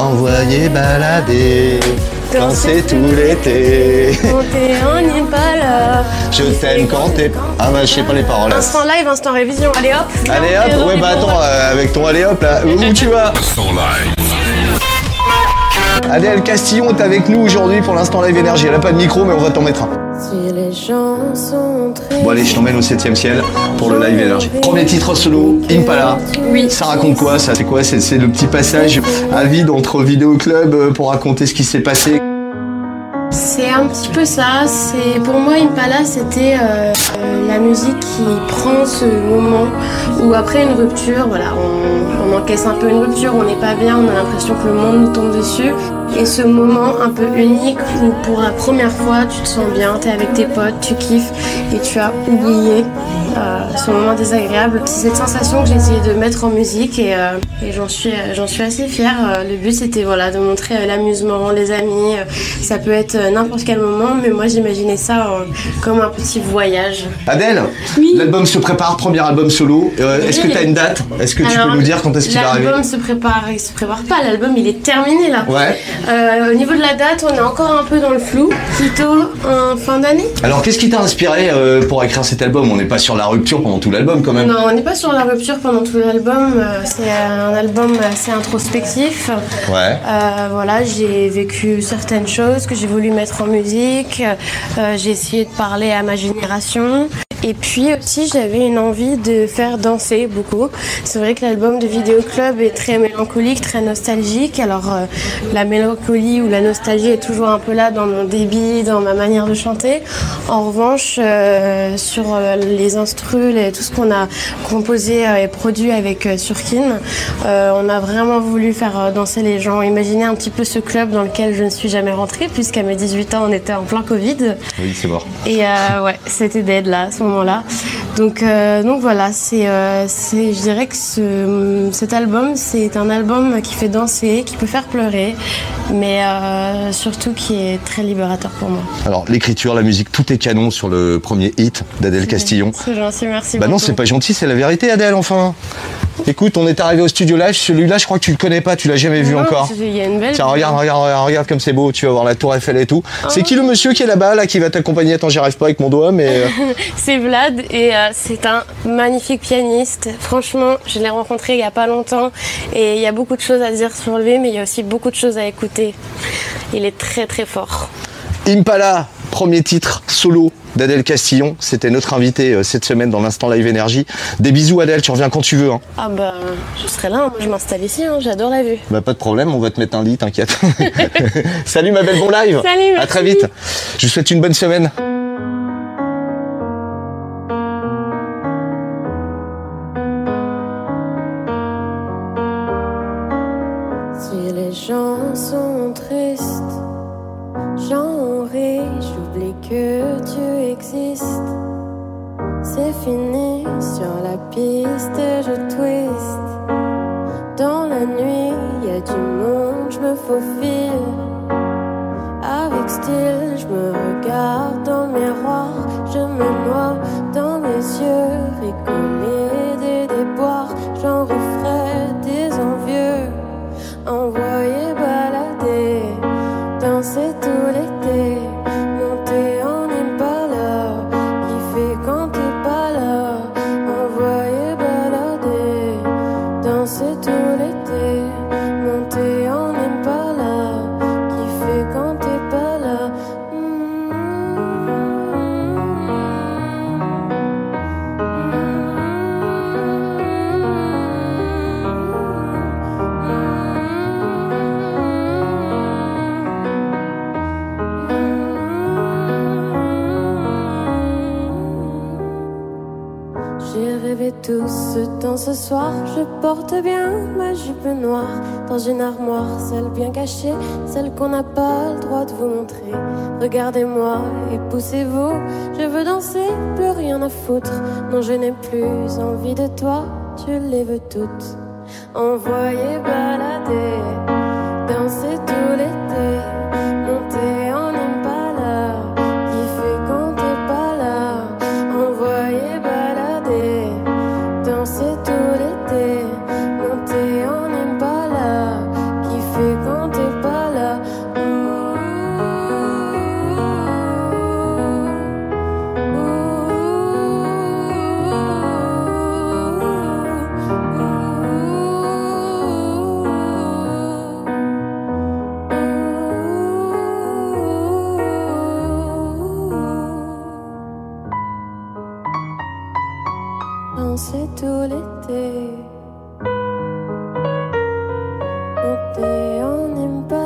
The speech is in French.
Envoyer balader, danser tout l'été. Monter en Impala. Je t'aime quand t'es. Ah bah je sais pas les paroles. Instant live, instant révision. Allez hop. Allez hop, ouais bah attends, euh, avec ton allez hop là, où tu vas? Instant live. Adèle Castillon est avec nous aujourd'hui pour l'instant live énergie. Elle a pas de micro mais on va t'en mettre un. Si les gens sont tristes. Bon allez, je t'emmène au 7ème ciel pour le live énergie. Premier titre solo, Impala. Oui. Ça raconte quoi ça? C'est quoi? C'est le petit passage à vide entre vidéo club euh, pour raconter ce qui s'est passé? C'est un petit peu ça. C'est pour moi Impala, c'était euh, euh, la musique qui prend ce moment où après une rupture, voilà, on, on encaisse un peu une rupture, on n'est pas bien, on a l'impression que le monde nous tombe dessus. Et ce moment un peu unique où pour la première fois tu te sens bien, tu es avec tes potes, tu kiffes et tu as oublié euh, ce moment désagréable. C'est cette sensation que j'ai essayé de mettre en musique et, euh, et j'en suis, euh, j'en suis assez fière. Le but c'était voilà, de montrer l'amusement, les amis. Ça peut être n'importe quel moment, mais moi j'imaginais ça euh, comme un petit voyage. Adèle, l'album se prépare, premier album solo. Euh, est-ce que tu as une date? Est-ce que tu Alors, peux nous dire quand est-ce qu'il va arriver? L'album se prépare, il se prépare pas, l'album il est terminé là. Ouais. Euh, au niveau de la date, on est encore un peu dans le flou, plutôt en fin d'année. Alors qu'est-ce qui t'a inspiré euh, pour écrire cet album? On n'est pas sur la rupture pendant tout l'album quand même. Non, on n'est pas sur la rupture pendant tout l'album, euh, c'est un album assez introspectif. Ouais. Euh, voilà, j'ai vécu certaines choses que j'ai voulu mettre en musique. Euh, j'ai essayé de parler à ma génération. Et puis aussi, j'avais une envie de faire danser beaucoup. C'est vrai que l'album de Vidéo Club est très mélancolique, très nostalgique. Alors, euh, la mélancolie ou la nostalgie est toujours un peu là dans mon débit, dans ma manière de chanter. En revanche, euh, sur euh, les instrus et tout ce qu'on a composé et produit avec Surkin, euh, on a vraiment voulu faire danser les gens. Imaginez un petit peu ce club dans lequel je ne suis jamais rentrée, puisqu'à mes 18 ans, on était en plein Covid. Oui, c'est mort. Et ouais, c'était dead là, à ce moment-là. Donc, euh, donc voilà, c'est, euh, c'est, je dirais que ce, cet album, c'est un album qui fait danser, qui peut faire pleurer, mais euh, surtout qui est très libérateur pour moi. Alors l'écriture, la musique, tout est canon sur le premier hit d'Adèle Castillon. C'est gentil, merci Bah non, beaucoup. c'est pas gentil, c'est la vérité Adèle enfin. Écoute, on est arrivé au studio live, celui-là je crois que tu le connais pas, tu l'as jamais vu Non, encore. Il y a une belle. Tiens, regarde, regarde, regarde, regarde comme c'est beau, tu vas voir la tour Eiffel et tout. Ah. C'est qui le monsieur qui est là-bas, là, qui va t'accompagner? Attends, j'y arrive pas avec mon doigt, mais... euh, C'est Vlad et euh, c'est un magnifique pianiste. Franchement, je l'ai rencontré il y a pas longtemps et il y a beaucoup de choses à dire sur lui, mais il y a aussi beaucoup de choses à écouter. Il est très très fort. Impala, premier titre solo d'Adèle Castillon. C'était notre invité euh, cette semaine dans l'instant live énergie. Des bisous Adèle, tu reviens quand tu veux. Hein. Ah bah, je serai là, moi je m'installe ici, hein, j'adore la vue. Bah pas de problème, on va te mettre un lit, t'inquiète. Salut ma belle, bon live. Salut, À très vite. Je vous souhaite une bonne semaine. Si les gens sont tristes, j'en ris, j'oublie que sur la piste, je twist. Dans la nuit, y a du monde, je me faufile. Avec style, je me regarde temps ce soir. Je porte bien ma jupe noire dans une armoire, celle bien cachée, celle qu'on n'a pas le droit de vous montrer. Regardez-moi et poussez-vous. Je veux danser, plus rien à foutre. Non, je n'ai plus envie de toi. Tu les veux toutes. Envoyer balader, danser tout l'été, danser tout l'été. Monter en Impala.